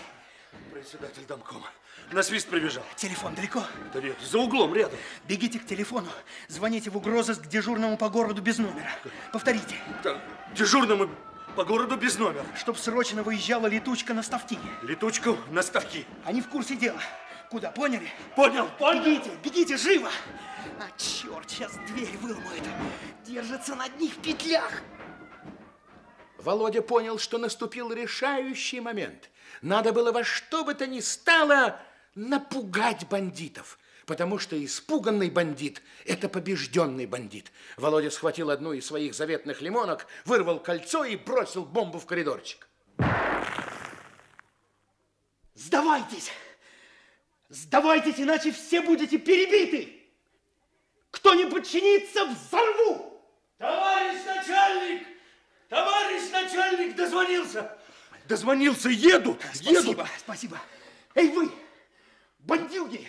H: Председатель домкома. На свист прибежал.
C: Телефон далеко?
H: Да нет, за углом рядом.
C: Бегите к телефону, звоните в угрозыск к дежурному по городу без номера. Повторите.
H: Да, дежурному по городу без номера.
C: Чтоб срочно выезжала летучка на ставки.
H: Летучку на ставки.
C: Они в курсе дела. Куда, поняли?
H: Понял, понял.
C: Бегите, бегите, живо! А, черт, сейчас дверь выломают. Держится на одних петлях.
F: Володя понял, что наступил решающий момент. Надо было во что бы то ни стало напугать бандитов, потому что испуганный бандит – это побежденный бандит. Володя схватил одну из своих заветных лимонок, вырвал кольцо и бросил бомбу в коридорчик.
C: Сдавайтесь! Сдавайтесь, иначе все будете перебиты! Кто не подчинится, взорву!
H: Товарищ начальник! Товарищ начальник дозвонился! Дозвонился, едут!
C: Спасибо, спасибо. Эй, вы, бандюги,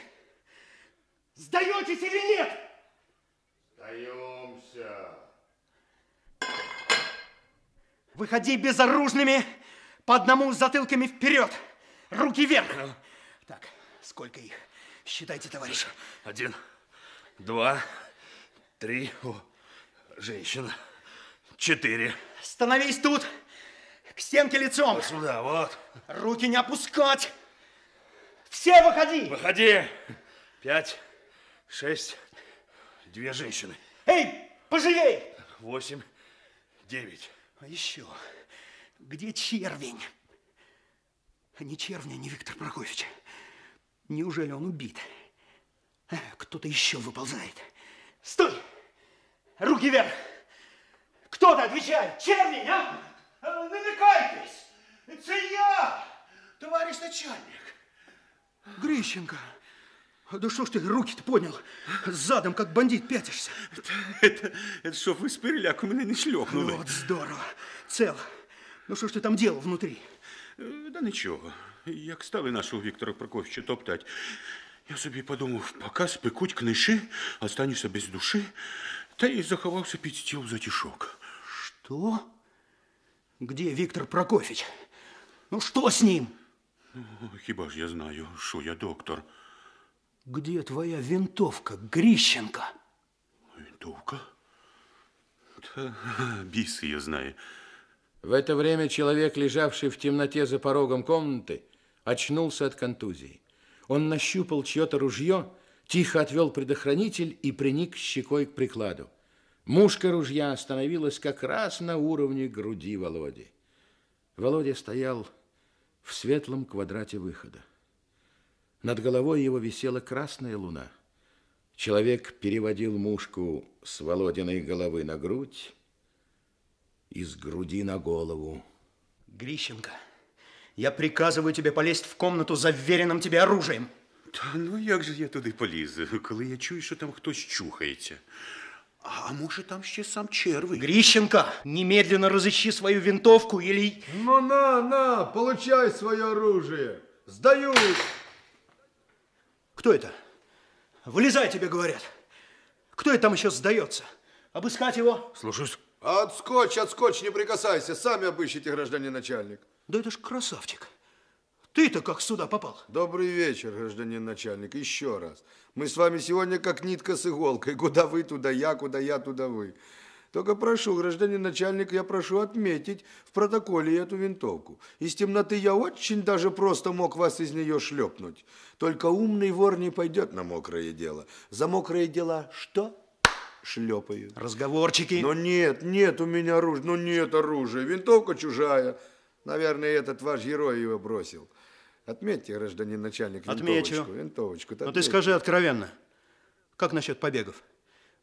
C: сдаетесь или нет?
Q: Сдаемся.
C: Выходи безоружными, по одному с затылками вперед. Руки вверх. Так, сколько их? Считайте, товарищ.
H: Один, два, три. О, женщина. Четыре.
C: Становись тут, к стенке лицом.
H: Вот сюда, вот.
C: Руки не опускать. Все выходи.
H: Выходи. Пять, шесть, две женщины.
C: Эй, поживей.
H: Восемь, девять.
C: А еще, где червень? Ни червня, ни Виктор Прокофьевич. Неужели он убит? А, Кто-то еще выползает. Стой! Руки вверх! Кто-то отвечает! Червень, а?
H: Намекайтесь! Это я, товарищ начальник.
C: Грищенко! Да что ж ты руки-то поднял? Задом, как бандит, пятишься.
J: Это, это що ви з переляку мене не шльопнули?
C: Вот здорово. Цел. Ну что ж ты там делал внутри?
J: Е, Да нічого Як стали нашого Віктора Прокофьевича топтать, я собі подумав, поки спекуть книжі, останешся без душі, та й заховався під стіл за тішок.
C: Что? Где Виктор Прокофьевич? Ну что с ним?
J: Хіба ж я знаю, що я доктор.
C: Где твоя винтовка, Грищенко?
J: Винтовка? Та біс ее знає.
F: В это время человек, лежавший в темноте за порогом комнаты, очнулся от контузии. Он нащупал чье-то ружье, тихо отвел предохранитель и приник щекой к прикладу. Мушка ружья остановилась как раз на уровне груди Володи. Володя стоял в светлом квадрате выхода. Над головой его висела красная луна. Человек переводил мушку с Володиной головы на грудь и с груди на голову.
C: Грищенко, я приказываю тебе полезть в комнату за вверенным тебе оружием.
J: Та ну як же я туди поліз, коли я чую, що там хтось чухається? А, а може там ще сам червий?
C: Грищенко, немедленно разыщи свою винтовку или...
H: Ну на, на, получай свое оружие. Сдаюсь.
C: Кто это? Вылезай, тебе говорят. Кто это там еще сдается? Обыскать его?
H: Слушаюсь.
A: Отскочь, отскочь, не прикасайся. Сами обыщите, гражданин начальник.
C: Да это ж красавчик. Ты-то как сюда попал?
A: Добрый вечер, гражданин начальник. Еще раз. Мы с вами сегодня как нитка с иголкой. Куда вы, туда я, куда я, туда вы. Только прошу, гражданин начальник, я прошу отметить в протоколе эту винтовку. Из темноты я очень даже просто мог вас из нее шлепнуть. Только умный вор не пойдет на мокрое дело. За мокрое дело что? Шлепаю.
C: Разговорчики.
A: Но нет, нет у меня оружия. Ну нет оружия. Винтовка чужая. Наверное, этот ваш герой его бросил. Отметьте, гражданин начальник,
C: Отмечу.
A: винтовочку. Винтовочку.
C: Но ты скажи откровенно, как насчет побегов?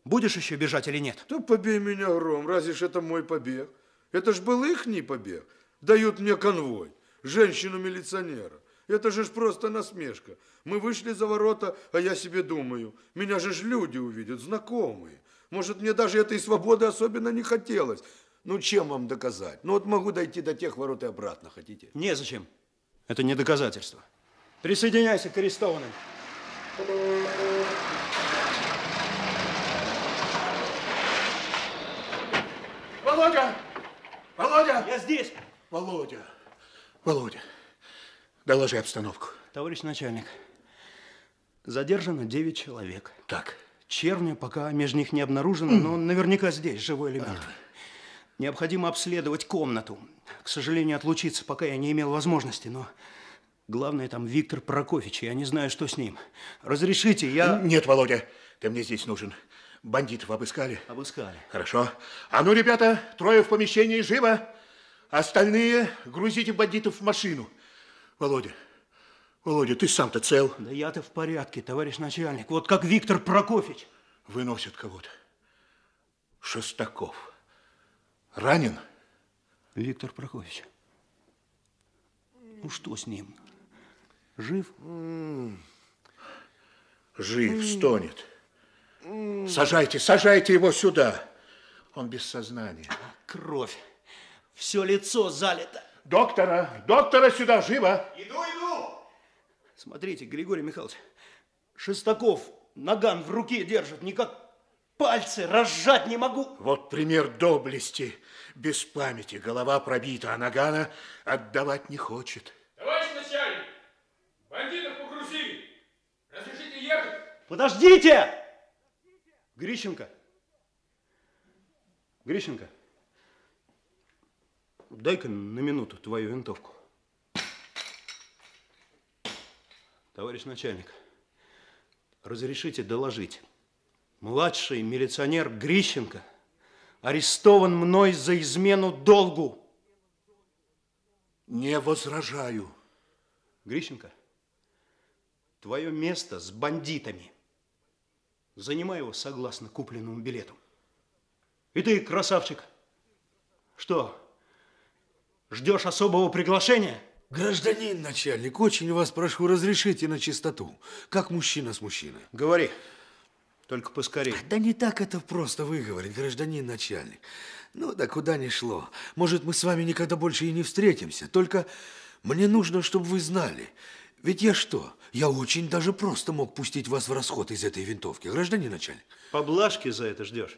C: Будешь еще бежать или нет?
A: Да побей меня, Гром, разве ж это мой побег? Это ж был ихний побег. Дают мне конвой, женщину-милиционера. Это же ж просто насмешка. Мы вышли за ворота, а я себе думаю, меня же ж люди увидят, знакомые. Может, мне даже этой свободы особенно не хотелось. Ну, чем вам доказать? Ну, вот могу дойти до тех ворот и обратно, хотите?
C: Незачем. Это не доказательство. Присоединяйся к арестованным.
H: Володя! Володя!
C: Я здесь.
H: Володя! Володя, доложи обстановку.
C: Товарищ начальник, задержано 9 человек.
H: Так.
C: Черня пока между них не обнаружено, но наверняка здесь, живой или мертвый. Необходимо обследовать комнату. К сожалению, отлучиться пока я не имел возможности, но главное там Виктор Прокофьевич, я не знаю, что с ним. Разрешите, я...
H: Нет, Володя, ты мне здесь нужен. Бандитов обыскали?
C: Обыскали.
H: Хорошо. А ну, ребята, трое в помещении, живо. Остальные грузите бандитов в машину. Володя, Володя, ты сам-то цел?
C: Да я-то в порядке, товарищ начальник. Вот как Виктор Прокофьевич.
H: Выносят кого-то. Шестаков. Ранен?
C: Виктор Прокофьевич. Ну, что с ним? Жив?
H: Жив, стонет. Сажайте, сажайте его сюда. Он без сознания.
C: Кровь. Все лицо залито.
H: Доктора, доктора сюда, живо.
C: Иду, иду. Смотрите, Григорий Михайлович, Шестаков наган в руке держит, никак пальцы разжать не могу.
H: Вот пример доблести. Без памяти, голова пробита, а нагана отдавать не хочет.
J: Товарищ начальник, бандитов погрузили. Разрешите ехать?
C: Подождите! Грищенко. Грищенко. Дай-ка на минуту твою винтовку. Товарищ начальник, разрешите доложить. Младший милиционер Грищенко арестован мной за измену долгу.
H: Не возражаю.
C: Грищенко, твое место с бандитами. Занимай его согласно купленному билету. И ты, красавчик, что, ждешь особого приглашения?
A: Гражданин начальник, очень вас прошу, разрешите на чистоту. Как мужчина с мужчиной.
C: Говори, только поскорее.
A: Да не так это просто выговорить, гражданин начальник. Ну да куда ни шло. Может, мы с вами никогда больше и не встретимся. Только мне нужно, чтобы вы знали. Ведь я что? Я очень даже просто мог пустить вас в расход из этой винтовки, гражданин начальник.
C: Поблажки за это ждешь?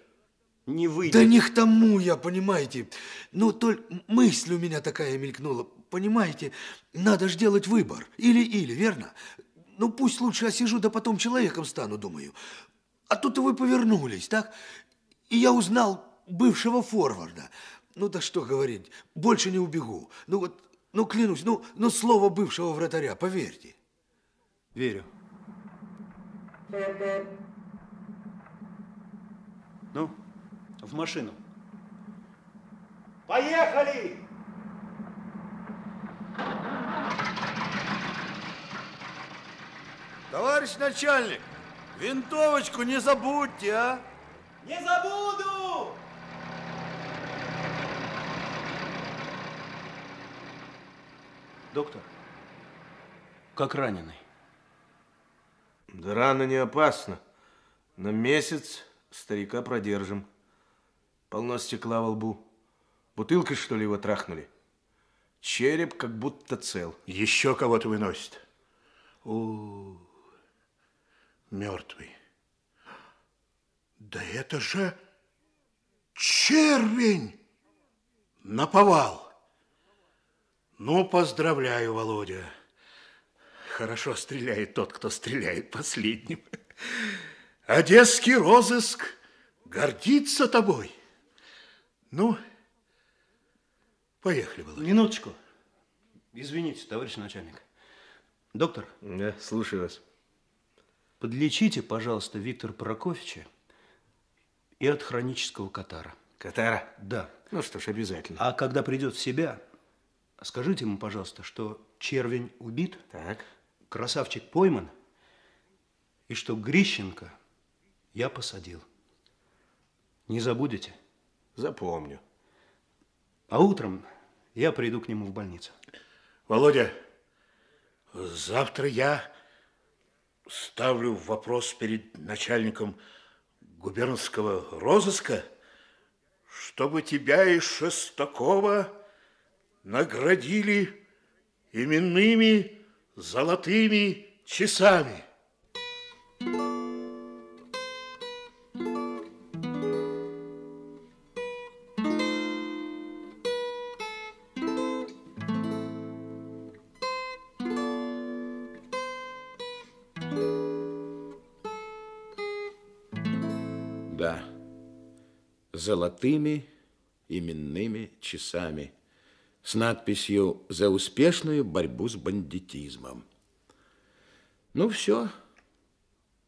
C: Не выйдет.
A: Да не к тому я, понимаете. Ну, только мысль у меня такая мелькнула. Понимаете, надо ж делать выбор. Или-или, верно? Ну, пусть лучше осижу, да потом человеком стану, думаю. А тут вы повернулись, так? И я узнал бывшего форварда. Ну, да что говорить, больше не убегу. Ну, вот, ну, клянусь, ну, ну слово бывшего вратаря, поверьте.
C: Верю. Ну, в машину. Поехали!
R: Товарищ начальник, винтовочку не забудьте, а?
S: Не забуду!
C: Доктор, как раненый?
T: Да рана не опасна. На месяц старика продержим. Полно стекла во лбу. Бутылкой, что ли, его трахнули? Череп как будто цел.
H: Еще кого-то выносит. У, мертвый. Да это же червень! Наповал. Ну, поздравляю, Володя. Хорошо стреляет тот, кто стреляет последним. Одесский розыск гордится тобой. Ну, поехали, Володя.
C: Минуточку. Извините, товарищ начальник. Доктор.
T: Да, слушаю вас.
C: Подлечите, пожалуйста, Виктора Прокофьевича и от хронического катара.
T: Катара?
C: Да.
T: Ну что ж, обязательно.
C: А когда придет в себя, скажите ему, пожалуйста, что червень убит,
T: так.
C: красавчик пойман, и что Грищенко я посадил. Не забудете?
T: Запомню.
C: А утром я приду к нему в больницу.
H: Володя, завтра я ставлю вопрос перед начальником губернского розыска, чтобы тебя и Шестакова наградили именными золотыми часами.
F: Золотыми именными часами с надписью «За успешную борьбу с бандитизмом». Ну, все.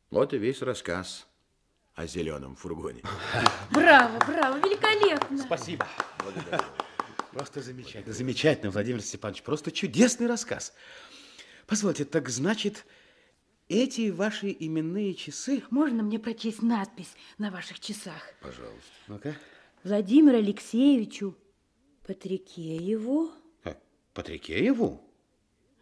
F: Вот и весь рассказ о зеленом фургоне.
U: Браво, браво, великолепно.
D: Спасибо. Просто замечательно. Замечательно, Владимир Степанович. Просто чудесный рассказ. Позвольте, так значит, эти ваши именные часы...
E: Можно мне прочесть надпись на ваших часах?
D: Пожалуйста. Ну-ка.
E: Владимиру Алексеевичу Патрикееву
D: Патрикееву?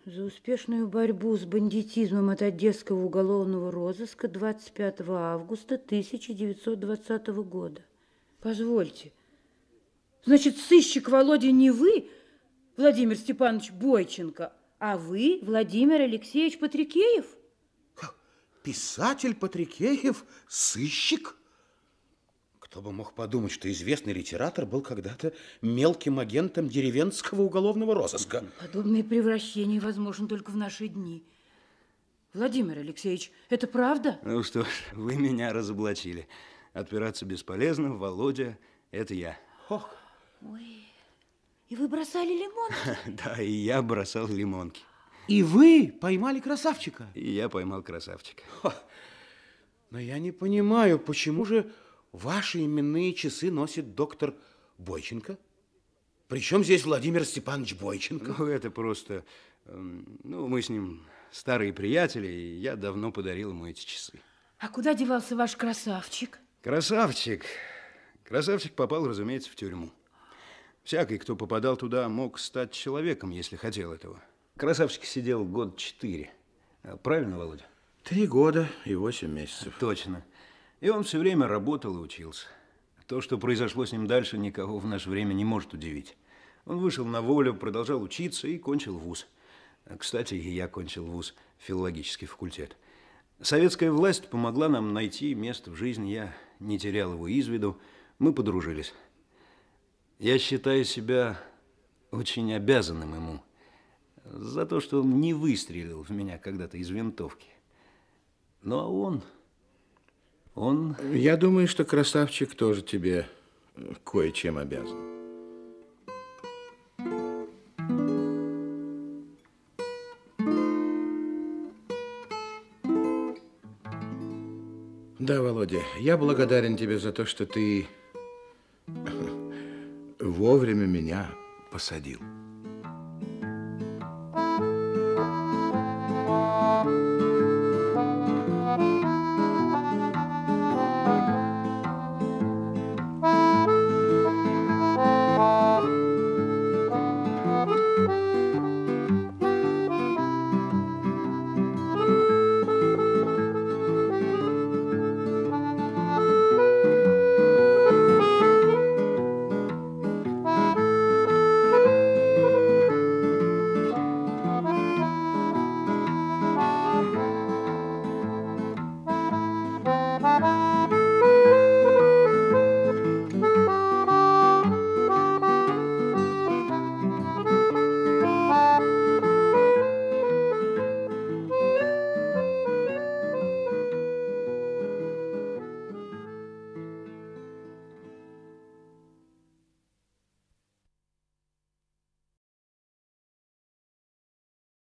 E: за успешную борьбу с бандитизмом от Одесского уголовного розыска 25 августа 1920 года. Позвольте, значит, сыщик Володя не вы, Владимир Степанович Бойченко, а вы, Владимир Алексеевич Патрикеев?
D: Писатель Патрикеев, сыщик? Кто бы мог подумать, что известный литератор был когда-то мелким агентом деревенского уголовного розыска.
E: Подобное превращение возможно только в наши дни. Владимир Алексеевич, это правда?
C: Ну что ж, вы меня разоблачили. Отпираться бесполезно, Володя, это я.
D: Ох.
E: Ой, и вы бросали лимон?
C: Да, и я бросал лимонки.
D: И вы поймали красавчика?
C: И я поймал красавчика.
D: Но я не понимаю, почему же ваши именные часы носит доктор Бойченко? Причем здесь Владимир Степанович Бойченко?
C: Ну, это просто... эм, Ну, мы с ним старые приятели, и я давно подарил ему эти часы.
E: А куда девался ваш красавчик?
C: Красавчик. Красавчик попал, разумеется, в тюрьму. Всякий, кто попадал туда, мог стать человеком, если хотел этого. Красавчик сидел год четыре. А, Правильно, Володя?
F: Три года и восемь месяцев.
C: Точно. И он все время работал и учился. То, что произошло с ним дальше, никого в наше время не может удивить. Он вышел на волю, продолжал учиться и кончил вуз. Кстати, я кончил вуз, филологический факультет. Советская власть помогла нам найти место в жизни. Я не терял его из виду. Мы подружились. Я считаю себя очень обязанным ему за то, что он не выстрелил в меня когда-то из винтовки. Ну, а он... Он...
F: Я думаю, что красавчик тоже тебе э, кое-чем обязан. Да, Володя, я благодарен тебе за то, что ты вовремя меня посадил.